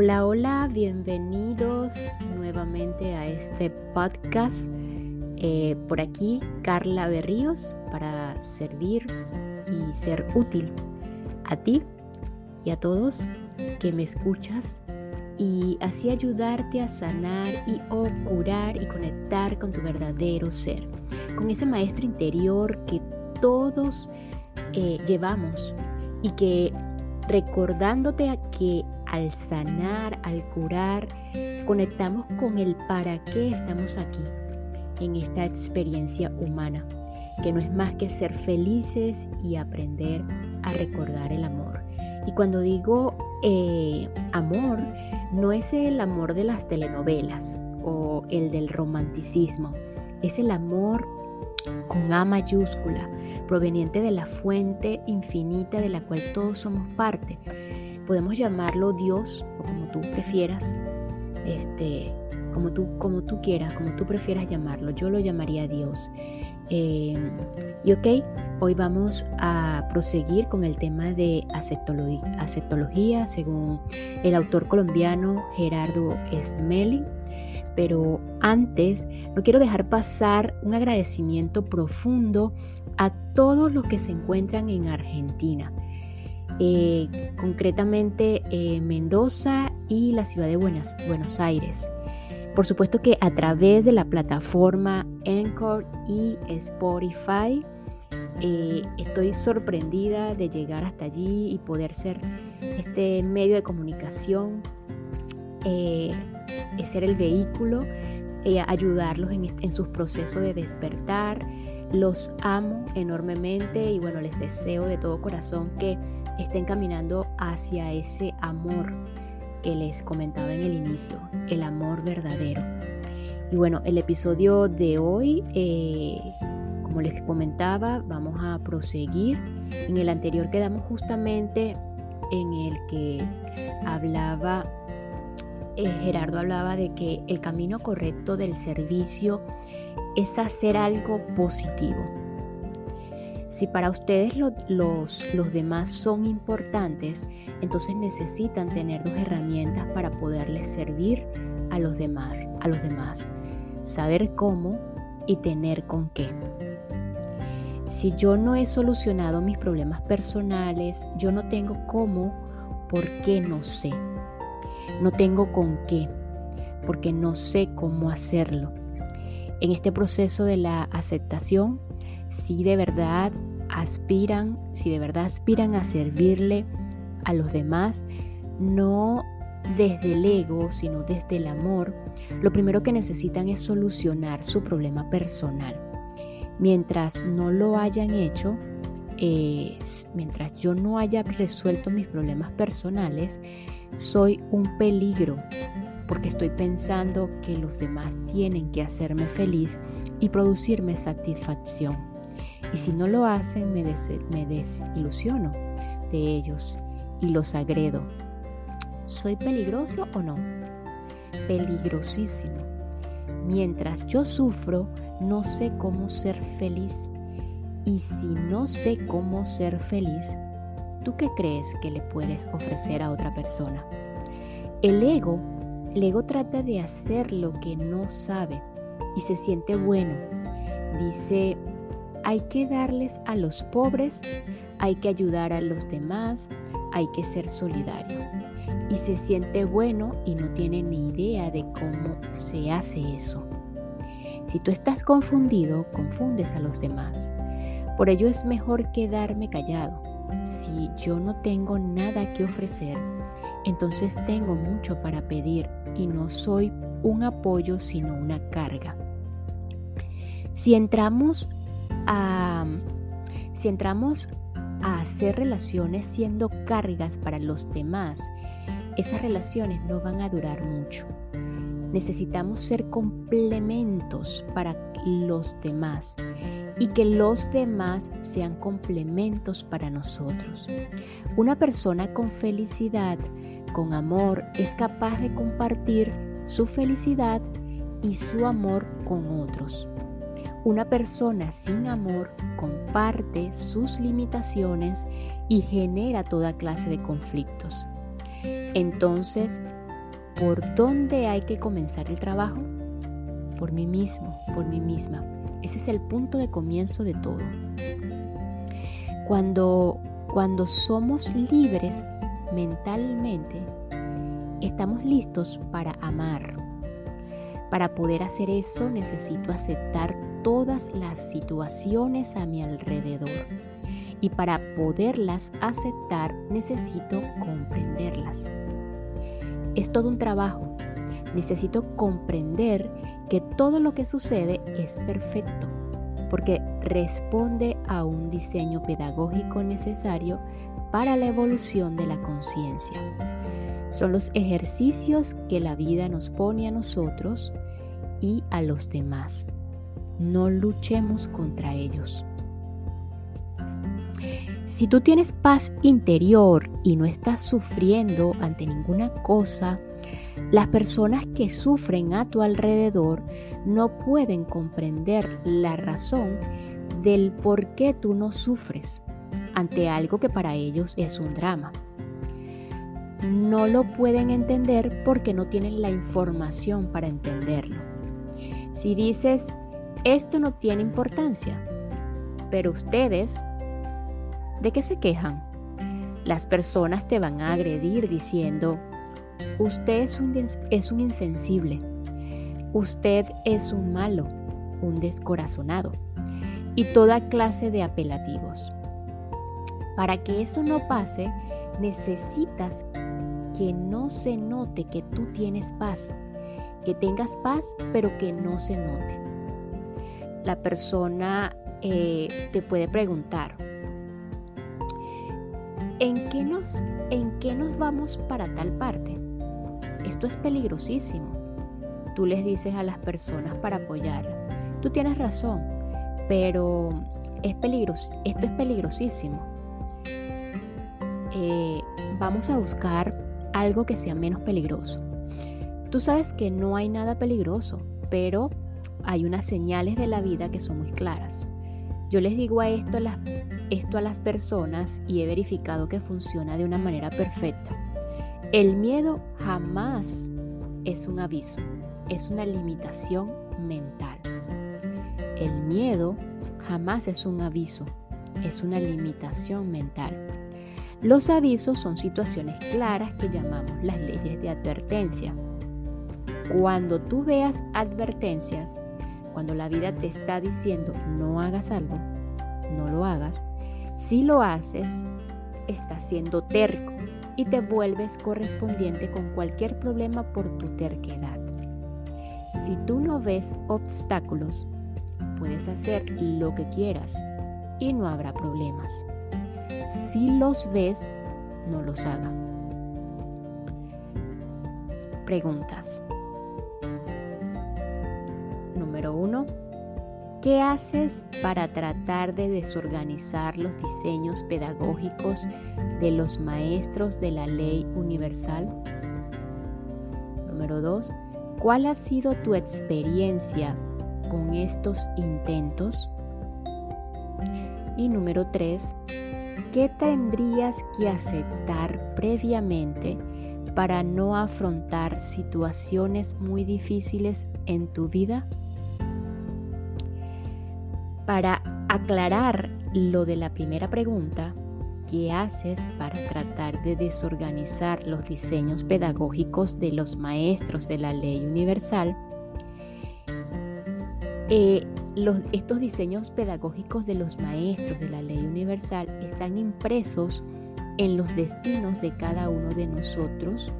Hola, hola, bienvenidos nuevamente a este podcast. Eh, por aquí, Carla Berríos, para servir y ser útil a ti y a todos que me escuchas y así ayudarte a sanar y curar y conectar con tu verdadero ser, con ese maestro interior que todos eh, llevamos y que recordándote a que al sanar, al curar, conectamos con el para qué estamos aquí en esta experiencia humana, que no es más que ser felices y aprender a recordar el amor. Y cuando digo eh, amor, no es el amor de las telenovelas o el del romanticismo, es el amor con A mayúscula, proveniente de la fuente infinita de la cual todos somos parte podemos llamarlo Dios o como tú prefieras, este, como tú, como tú quieras, como tú prefieras llamarlo. Yo lo llamaría Dios. Em, y ok, hoy vamos a proseguir con el tema de aceptología, según el autor colombiano Gerardo Smelling. Pero antes, no quiero dejar pasar un agradecimiento profundo a todos los que se encuentran en Argentina eh, concretamente eh, Mendoza y la ciudad de Buenos, Aires. Por supuesto que a través de la plataforma Anchor y Spotify, eh, estoy sorprendida de llegar hasta allí y poder ser este medio de comunicación, ser el vehículo, ayudarlos en sus procesos de despertar. Los amo enormemente y bueno, les deseo de todo corazón que estén caminando hacia ese amor que les comentaba en el inicio, el amor verdadero. Y bueno, el episodio de hoy, eh, como les comentaba, vamos a proseguir. En el anterior quedamos justamente en el que hablaba, eh, Gerardo hablaba de que el camino correcto del servicio es hacer algo positivo si para ustedes los, los demás son importantes, entonces necesitan tener dos herramientas para poderles servir a los demás, a los demás. Saber cómo y tener con qué. Si yo no he solucionado mis problemas personales, yo no tengo cómo, porque no sé. No tengo con qué, porque no sé cómo hacerlo. En este proceso de la aceptación si de verdad aspiran, si de verdad aspiran a servirle a los demás, no desde el ego, sino desde el amor, lo primero que necesitan es solucionar su problema personal. Mientras no lo hayan hecho, mientras yo no haya resuelto mis problemas personales, soy un peligro porque estoy pensando que los demás tienen que hacerme feliz y producirme satisfacción. Y si no lo hacen, me, desilusiono de ellos y los agredo. ¿Soy peligroso o no? Peligrosísimo. Mientras yo sufro, no sé cómo ser feliz. Y si no sé cómo ser feliz, ¿tú qué crees que le puedes ofrecer a otra persona? El ego, el ego trata de hacer lo que no sabe y se siente bueno. Dice hay que darles a los pobres, hay que ayudar a los demás, hay que ser solidario. Y se siente bueno y no tiene ni idea de cómo se hace eso. Si tú estás confundido, confundes a los demás. Por ello es mejor quedarme callado. Si yo no tengo nada que ofrecer, entonces tengo mucho para pedir y no soy un apoyo sino una carga. Si entramos si entramos a hacer relaciones siendo cargas para los demás, esas relaciones no van a durar mucho. Necesitamos ser complementos para los demás y que los demás sean complementos para nosotros. Una persona con felicidad, con amor, es capaz de compartir su felicidad y su amor con otros. Una persona sin amor comparte sus limitaciones y genera toda clase de conflictos. Entonces, ¿por dónde hay que comenzar el trabajo? Por mí mismo, por mí misma. Ese es el punto de comienzo de todo. Cuando, cuando somos libres mentalmente, estamos listos para amar. Para poder hacer eso necesito aceptar todas las situaciones a mi alrededor. Y para poderlas aceptar necesito comprenderlas. Es todo un trabajo. Necesito comprender que todo lo que sucede es perfecto, porque responde a un diseño pedagógico necesario para la evolución de la conciencia. Son los ejercicios que la vida nos pone a nosotros y a los demás. No luchemos contra ellos. Si tú tienes paz interior y no estás sufriendo ante ninguna cosa, las personas que sufren a tu alrededor no pueden comprender la razón del por qué tú no sufres ante algo que para ellos es un drama. No lo pueden entender porque no tienen la información para entenderlo. Si dices, esto no tiene importancia, pero ustedes, ¿de qué se quejan? Las personas te van a agredir diciendo, usted es un, es un insensible, usted es un malo, un descorazonado y toda clase de apelativos. Para que eso no pase, necesitas que no se note que tú tienes paz, que tengas paz, pero que no se note. La persona eh, te puede preguntar, ¿en qué, nos, ¿en qué nos vamos para tal parte? Esto es peligrosísimo. Tú les dices a las personas para apoyarla, tú tienes razón, pero es peligroso, esto es peligrosísimo eh, vamos a buscar algo que sea menos peligroso. Tú sabes que no hay nada peligroso, pero hay unas señales de la vida que son muy claras. Yo les digo a esto, esto a las personas y he verificado que funciona de una manera perfecta. El miedo jamás es un aviso, es una limitación mental. El miedo jamás es un aviso, es una limitación mental. Los avisos son situaciones claras que llamamos las leyes de advertencia. Cuando tú veas advertencias, cuando la vida te está diciendo no hagas algo, no lo hagas, si lo haces, estás siendo terco y te vuelves correspondiente con cualquier problema por tu terquedad. Si tú no ves obstáculos, puedes hacer lo que quieras y no habrá problemas si los ves, no los haga. Preguntas. Número uno. ¿Qué haces para tratar de desorganizar los diseños pedagógicos de los maestros de la ley universal? Número 2. ¿Cuál ha sido tu experiencia con estos intentos? Y número 3. ¿Qué tendrías que aceptar previamente para no afrontar situaciones muy difíciles en tu vida? Para aclarar lo de la primera pregunta, ¿qué haces para tratar de desorganizar los diseños pedagógicos de los maestros de la ley universal? Eh, estos diseños pedagógicos de los maestros de la ley universal están impresos en los destinos de cada uno de nosotros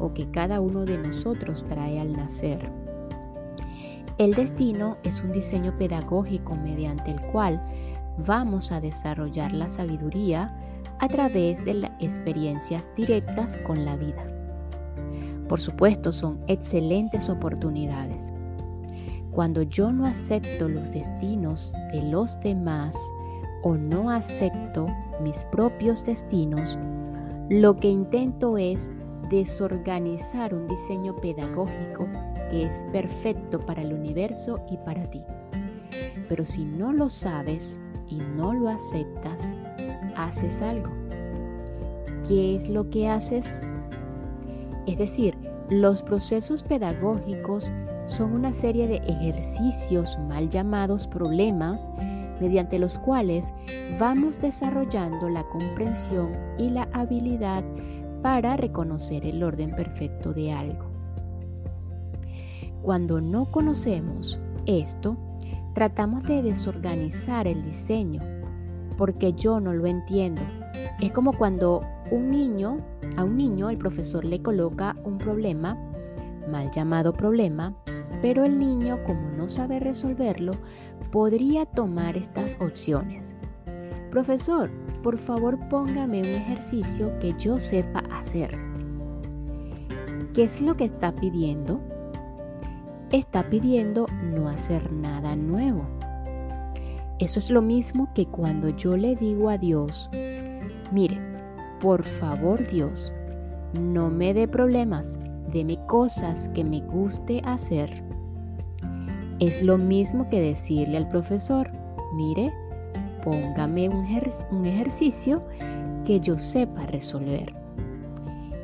o que cada uno de nosotros trae al nacer. El destino es un diseño pedagógico mediante el cual vamos a desarrollar la sabiduría a través de las experiencias directas con la vida. Por supuesto, son excelentes oportunidades cuando yo no acepto los destinos de los demás o no acepto mis propios destinos, lo que intento es desorganizar un diseño pedagógico que es perfecto para el universo y para ti. Pero si no lo sabes y no lo aceptas, haces algo. ¿Qué es lo que haces? Es decir, Los procesos pedagógicos son una serie de ejercicios mal llamados problemas mediante los cuales vamos desarrollando la comprensión y la habilidad para reconocer el orden perfecto de algo. Cuando no conocemos esto, tratamos de desorganizar el diseño, porque yo no lo entiendo. Es como cuando un niño, a un niño el profesor le coloca un problema, mal llamado problema, pero el niño, como no sabe resolverlo, podría tomar estas opciones. Profesor, por favor póngame un ejercicio que yo sepa hacer. ¿Qué es lo que está pidiendo? Está pidiendo no hacer nada nuevo. Eso es lo mismo que cuando yo le digo a Dios, mire, por favor Dios, no me dé problemas, deme cosas que me guste hacer. Es lo mismo que decirle al profesor, mire, póngame un, ejercicio que yo sepa resolver.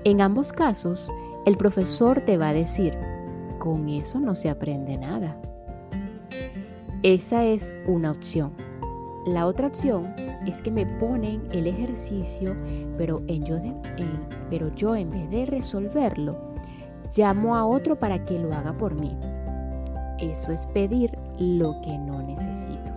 En ambos casos, el profesor te va a decir, con eso no se aprende nada. Esa es una opción. La otra opción es que me ponen el ejercicio, pero yo en vez de resolverlo, llamo a otro para que lo haga por mí. Eso es pedir lo que no necesito.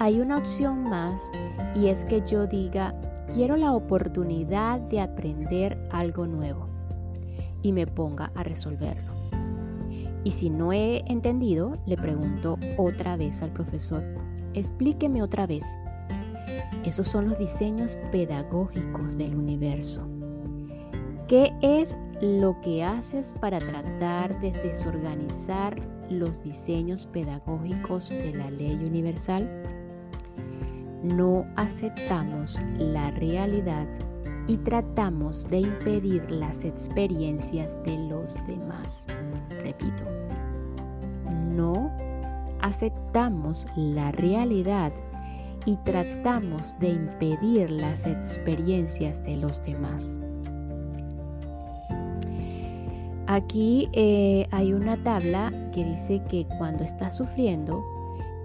Hay una opción más y es que yo diga, quiero la oportunidad de aprender algo nuevo y me ponga a resolverlo. Y si no he entendido, le pregunto otra vez al profesor, explíqueme otra vez. Esos son los diseños pedagógicos del universo. ¿Qué es lo que haces para tratar de desorganizar los diseños pedagógicos de la ley universal? No aceptamos la realidad y tratamos de impedir las experiencias de los demás. Repito, no aceptamos la realidad y tratamos de impedir las experiencias de los demás. Aquí eh, hay una tabla que dice que cuando estás sufriendo,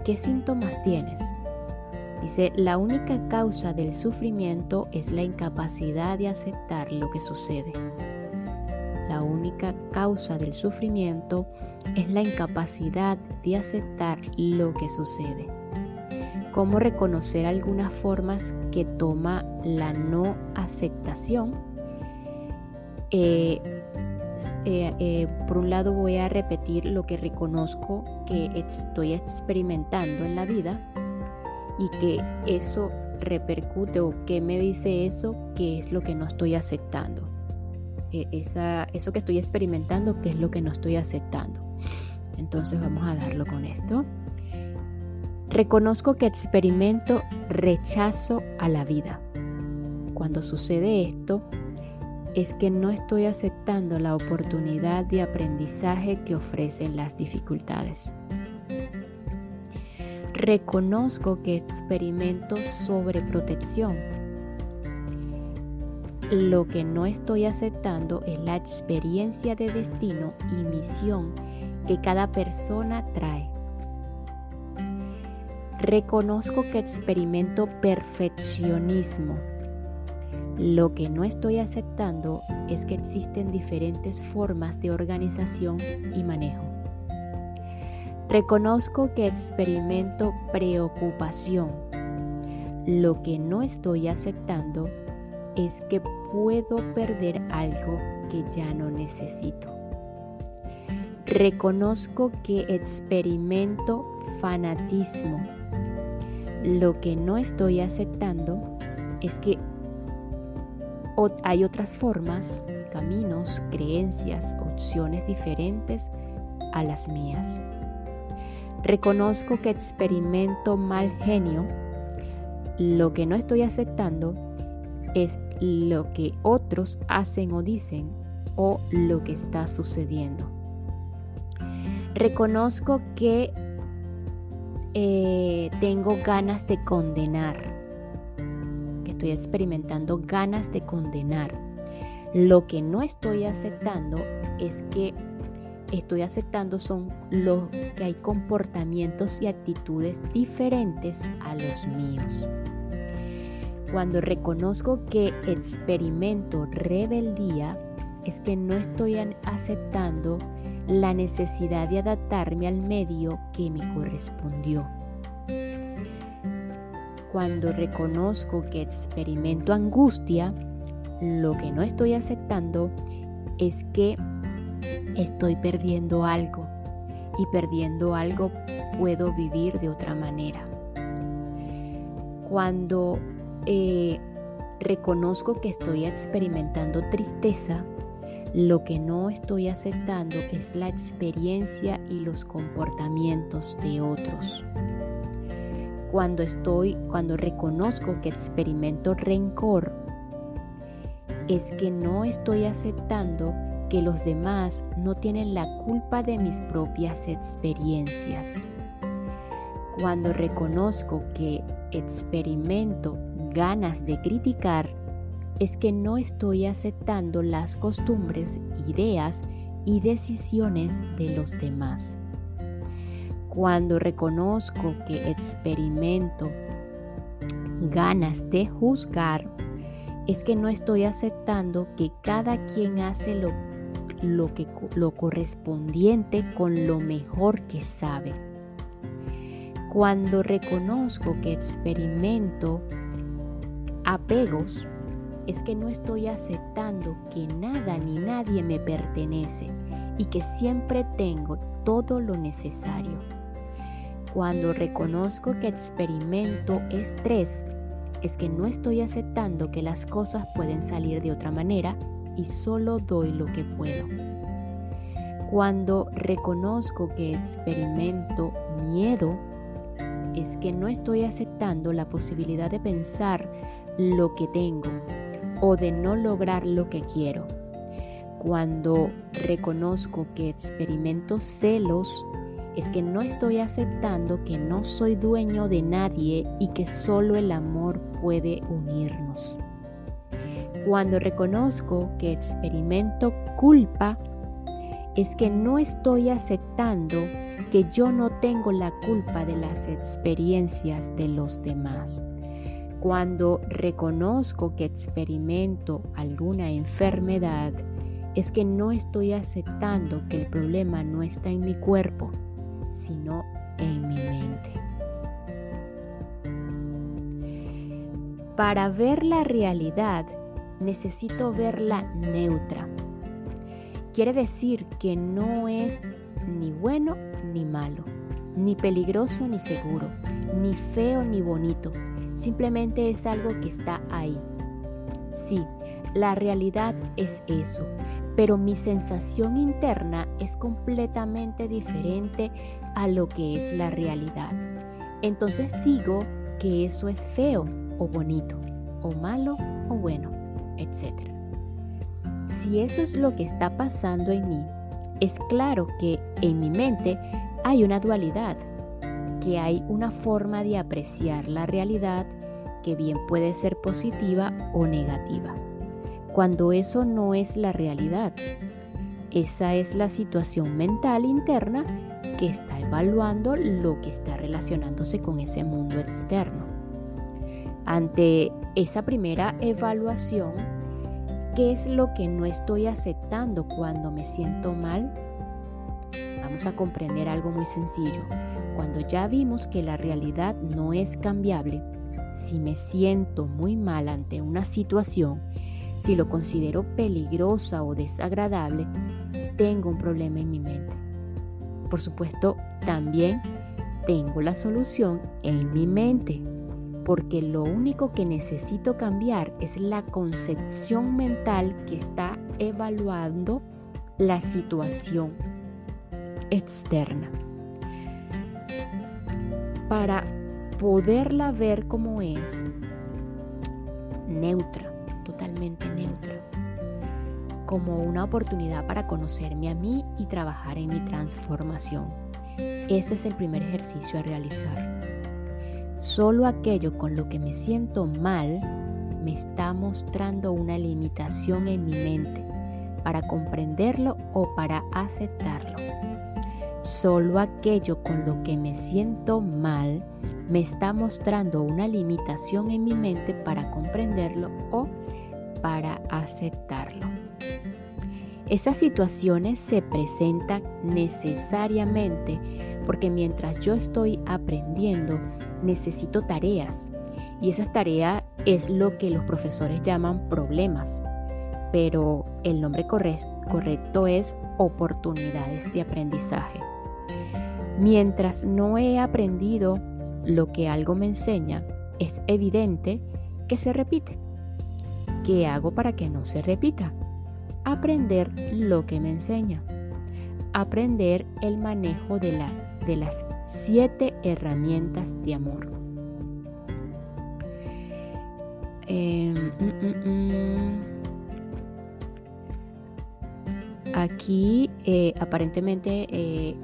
¿qué síntomas tienes? Dice, la única causa del sufrimiento es la incapacidad de aceptar lo que sucede. La única causa del sufrimiento es la incapacidad de aceptar lo que sucede. ¿Cómo reconocer algunas formas que toma la no aceptación? Eh, eh, eh, por un lado voy a repetir lo que reconozco que estoy experimentando en la vida y que eso repercute o que me dice eso, que es lo que no estoy aceptando. E, eso que estoy experimentando, que es lo que no estoy aceptando. Entonces vamos a darlo con esto. Reconozco que experimento rechazo a la vida. Cuando sucede esto, es que no estoy aceptando la oportunidad de aprendizaje que ofrecen las dificultades. Reconozco que experimento sobreprotección. Lo que no estoy aceptando es la experiencia de destino y misión que cada persona trae. Reconozco que experimento perfeccionismo lo que no estoy aceptando es que existen diferentes formas de organización y manejo. Reconozco que experimento preocupación. Lo que no estoy aceptando es que puedo perder algo que ya no necesito. Reconozco que experimento fanatismo. Lo que no estoy aceptando es que hay otras formas, caminos, creencias, opciones diferentes a las mías. Reconozco que experimento mal genio. Lo que no estoy aceptando es lo que otros hacen o dicen o lo que está sucediendo. Reconozco que eh, tengo ganas de condenar estoy experimentando ganas de condenar. Lo que no estoy aceptando es que estoy aceptando son los que hay comportamientos y actitudes diferentes a los míos. Cuando reconozco que experimento rebeldía, es que no estoy aceptando la necesidad de adaptarme al medio que me correspondió. Cuando reconozco que experimento angustia, lo que no estoy aceptando es que estoy perdiendo algo y perdiendo algo puedo vivir de otra manera. Cuando eh, reconozco que estoy experimentando tristeza, lo que no estoy aceptando es la experiencia y los comportamientos de otros. Cuando estoy, cuando reconozco que experimento rencor, es que no estoy aceptando que los demás no tienen la culpa de mis propias experiencias. Cuando reconozco que experimento ganas de criticar, es que no estoy aceptando las costumbres, ideas y decisiones de los demás. Cuando reconozco que experimento ganas de juzgar, es que no estoy aceptando que cada quien hace lo, lo, correspondiente con lo mejor que sabe. Cuando reconozco que experimento apegos, es que no estoy aceptando que nada ni nadie me pertenece y que siempre tengo todo lo necesario. Cuando reconozco que experimento estrés, es que no estoy aceptando que las cosas pueden salir de otra manera y solo doy lo que puedo. Cuando reconozco que experimento miedo, es que no estoy aceptando la posibilidad de pensar lo que tengo o de no lograr lo que quiero. Cuando reconozco que experimento celos, es que no estoy aceptando que no soy dueño de nadie y que solo el amor puede unirnos. Cuando reconozco que experimento culpa, es que no estoy aceptando que yo no tengo la culpa de las experiencias de los demás. Cuando reconozco que experimento alguna enfermedad, es que no estoy aceptando que el problema no está en mi cuerpo, sino en mi mente. Para ver la realidad, necesito verla neutra. Quiere decir que no es ni bueno ni malo, ni peligroso ni seguro, ni feo ni bonito simplemente es algo que está ahí. Sí, la realidad es eso, pero mi sensación interna es completamente diferente a lo que es la realidad. Entonces digo que eso es feo o bonito, o malo o bueno, etc. Si eso es lo que está pasando en mí, es claro que en mi mente hay una dualidad que hay una forma de apreciar la realidad que bien puede ser positiva o negativa, cuando eso no es la realidad. Esa es la situación mental interna evaluando lo que está relacionándose con ese mundo externo. Ante esa primera evaluación, ¿qué es lo que no estoy aceptando cuando me siento mal? Vamos a comprender algo muy sencillo. Cuando ya vimos que la realidad no es cambiable, si me siento muy mal ante una situación, si lo considero peligrosa o desagradable, tengo un problema en mi mente. Por supuesto, también tengo la solución en mi mente, porque lo único que necesito cambiar es la concepción mental que está evaluando la situación externa. Para poderla ver como es, neutra, totalmente neutra, como una oportunidad para conocerme a mí y trabajar en mi transformación. Ese es el primer ejercicio a realizar. Solo aquello con lo que me siento mal me está mostrando una limitación en mi mente para comprenderlo o para aceptarlo. Solo aquello con lo que me siento mal me está mostrando una limitación en mi mente para comprenderlo o para aceptarlo. Esas situaciones se presentan necesariamente porque mientras yo estoy aprendiendo necesito tareas y esas tareas es lo que los profesores llaman problemas, pero el nombre correcto es oportunidades de aprendizaje. Mientras no he aprendido lo que algo me enseña, es evidente que se repite. ¿Qué hago para que no se repita? Aprender lo que me enseña. Aprender el manejo de, la, de las siete herramientas de amor. Em, mm, mm, mm. Aquí eh, aparentemente eh,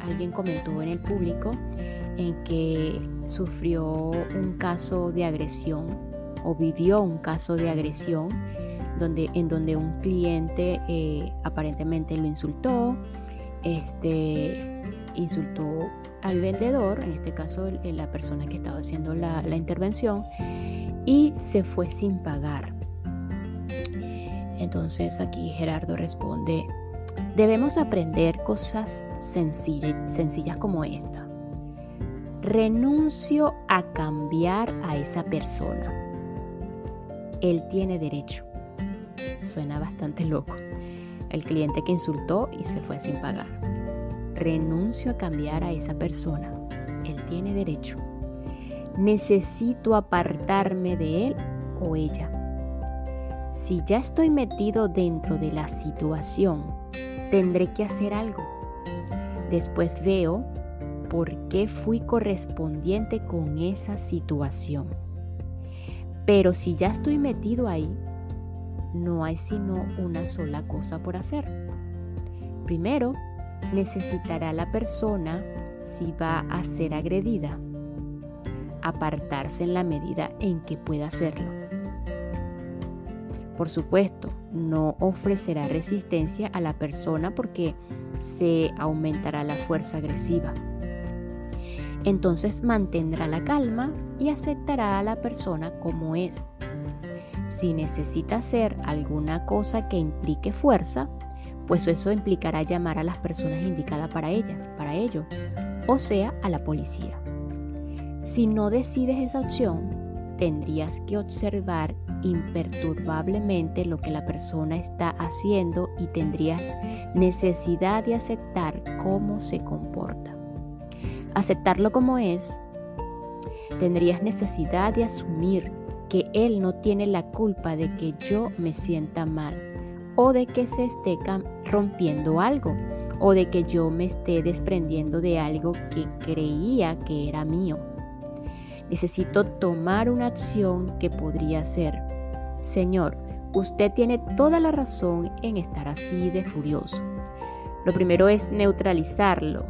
alguien comentó en el público en que sufrió un caso de agresión o vivió un caso de agresión donde, en donde un cliente eh, aparentemente lo insultó, este, insultó al vendedor, en este caso la persona que estaba haciendo la, la intervención, y se fue sin pagar. Entonces aquí Gerardo responde, debemos aprender cosas sencillas, sencillas como esta. Renuncio a cambiar a esa persona. Él tiene derecho. Suena bastante loco. El cliente que insultó y se fue sin pagar. Renuncio a cambiar a esa persona. Él tiene derecho necesito apartarme de él o ella. Si ya estoy metido dentro de la situación, tendré que hacer algo. Después veo por qué fui correspondiente con esa situación. Pero si ya estoy metido ahí, no hay sino una sola cosa por hacer. Primero, necesitará la persona, si va a ser agredida, apartarse en la medida en que pueda hacerlo. Por supuesto, no ofrecerá resistencia a la persona porque se aumentará la fuerza agresiva. Entonces mantendrá la calma y aceptará a la persona como es. Si necesita hacer alguna cosa que implique fuerza, pues eso implicará llamar a las personas indicadas para ella, para ello, o sea, a la policía. Si no decides esa opción, tendrías que observar imperturbablemente lo que la persona está haciendo y tendrías necesidad de aceptar cómo se comporta. Aceptarlo como es, tendrías necesidad de asumir que él no tiene la culpa de que yo me sienta mal o de que se esté rompiendo algo o de que yo me esté desprendiendo de algo que creía que era mío. Necesito tomar una acción que podría ser, Señor, usted tiene toda la razón en estar así de furioso. Lo primero es neutralizarlo,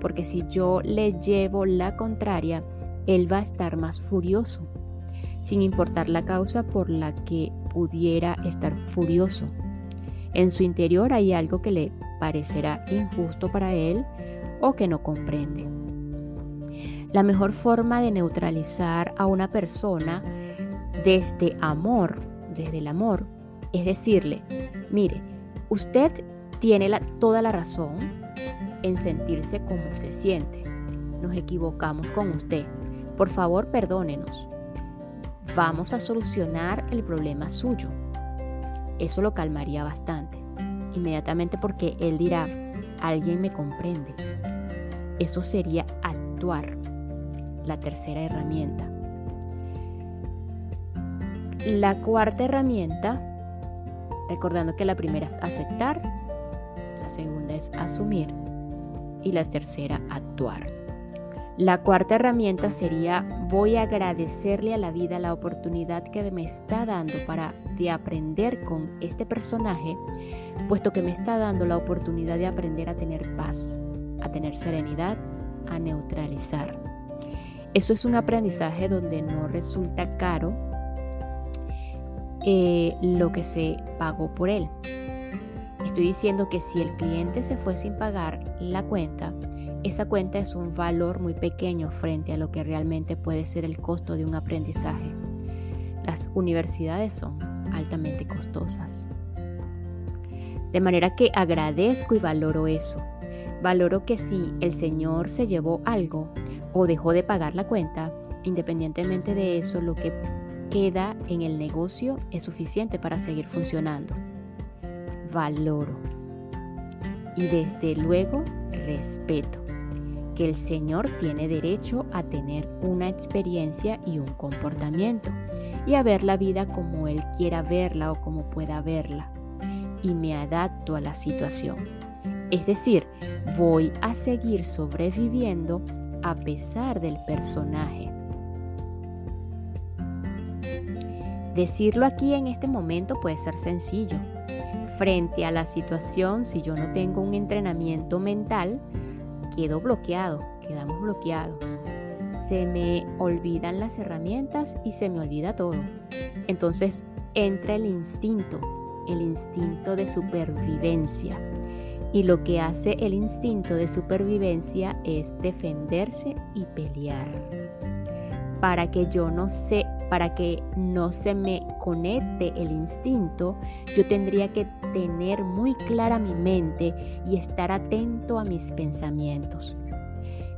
porque si yo le llevo la contraria, él va a estar más furioso, sin importar la causa por la que pudiera estar furioso. En su interior hay algo que le parecerá injusto para él o que no comprende. La mejor forma de neutralizar a una persona desde amor, desde el amor, es decirle, mire, usted tiene toda la razón en sentirse como se siente. Nos equivocamos con usted. Por favor, perdónenos. Vamos a solucionar el problema suyo. Eso lo calmaría bastante. Inmediatamente porque él dirá, alguien me comprende. Eso sería actuar la tercera herramienta. La cuarta herramienta, recordando que la primera es aceptar, la segunda es asumir y la tercera actuar. La cuarta herramienta sería voy a agradecerle a la vida la oportunidad que me está dando para de aprender con este personaje, puesto que me está dando la oportunidad de aprender a tener paz, a tener serenidad, a neutralizar. Eso es un aprendizaje donde no resulta caro eh, lo que se pagó por él. Estoy diciendo que si el cliente se fue sin pagar la cuenta, esa cuenta es un valor muy pequeño frente a lo que realmente puede ser el costo de un aprendizaje. Las universidades son altamente costosas. De manera que agradezco y valoro eso. Valoro que si el Señor se llevó algo o dejó de pagar la cuenta, independientemente de eso, lo que queda en el negocio es suficiente para seguir funcionando. Valoro. Y desde luego, respeto que el Señor tiene derecho a tener una experiencia y un comportamiento y a ver la vida como Él quiera verla o como pueda verla. Y me adapto a la situación. Es decir, voy a seguir sobreviviendo a pesar del personaje. Decirlo aquí en este momento puede ser sencillo. Frente a la situación, si yo no tengo un entrenamiento mental, quedo bloqueado, quedamos bloqueados. Se me olvidan las herramientas y se me olvida todo. Entonces entra el instinto, el instinto de supervivencia. Y lo que hace el instinto de supervivencia es defenderse y pelear. Para que yo no sé para que no se me conecte el instinto, yo tendría que tener muy clara mi mente y estar atento a mis pensamientos.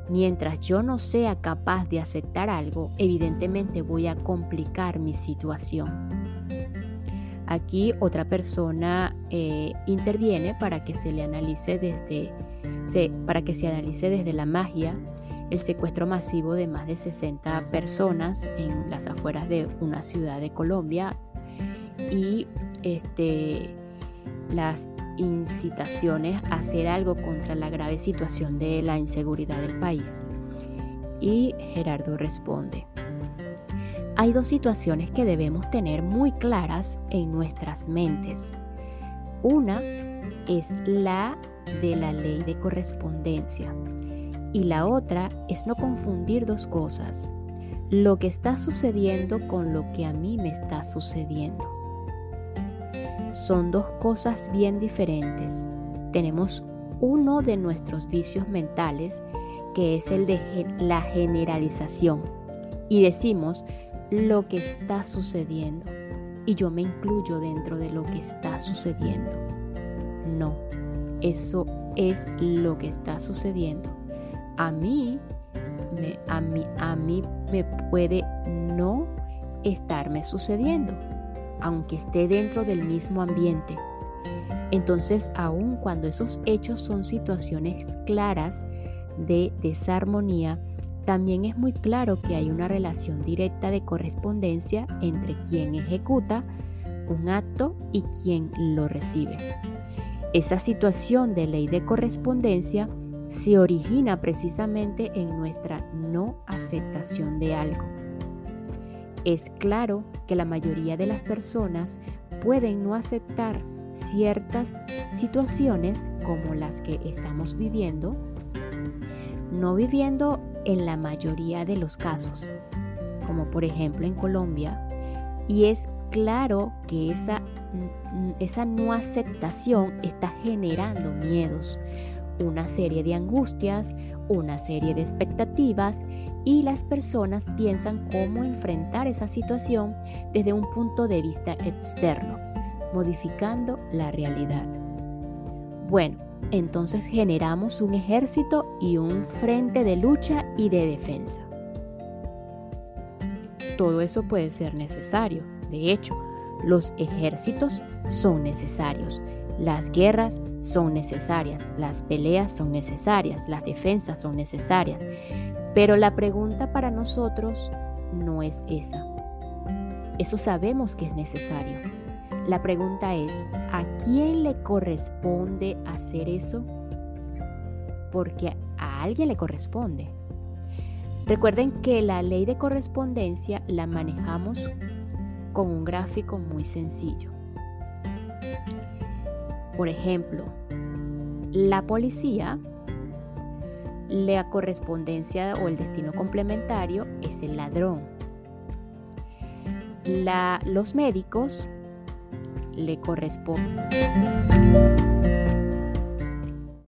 Mientras yo no sea capaz de aceptar algo, evidentemente voy a complicar mi situación. Aquí otra persona eh, interviene para que se le analice desde, para que se analice desde la magia el secuestro masivo de más de 60 personas en las afueras de una ciudad de Colombia y este, las incitaciones a hacer algo contra la grave situación de la inseguridad del país. Y Gerardo responde, hay dos situaciones que debemos tener muy claras en nuestras mentes. Una es la de la ley de correspondencia y la otra es no confundir dos cosas, lo que está sucediendo con lo que a mí me está sucediendo. Son dos cosas bien diferentes. Tenemos uno de nuestros vicios mentales, que es el de la generalización, y decimos lo que está sucediendo, y yo me incluyo dentro de lo que está sucediendo. No, eso es lo que está sucediendo a mí, me, a mí, a mí me puede no estarme sucediendo, aunque esté dentro del mismo ambiente. Entonces, aun cuando esos hechos son situaciones claras de desarmonía, también es muy claro que hay una relación directa de correspondencia entre quien ejecuta un acto y quien lo recibe. Esa situación de ley de correspondencia se origina precisamente en nuestra no aceptación de algo. Es claro que la mayoría de las personas pueden no aceptar ciertas situaciones como las que estamos viviendo, no viviendo en la mayoría de los casos, como por ejemplo en Colombia, y es claro que esa, esa no aceptación está generando miedos, una serie de angustias, una serie de expectativas y las personas piensan cómo enfrentar esa situación desde un punto de vista externo, modificando la realidad. Bueno, entonces generamos un ejército y un frente de lucha y de defensa. Todo eso puede ser necesario. De hecho, los ejércitos son necesarios las guerras son necesarias, las peleas son necesarias, las defensas son necesarias. Pero la pregunta para nosotros no es esa. Eso sabemos que es necesario. La pregunta es, ¿a quién le corresponde hacer eso? Porque a alguien le corresponde. Recuerden que la ley de correspondencia la manejamos con un gráfico muy sencillo. Por ejemplo, la policía, la correspondencia o el destino complementario es el ladrón. los médicos le corresponde.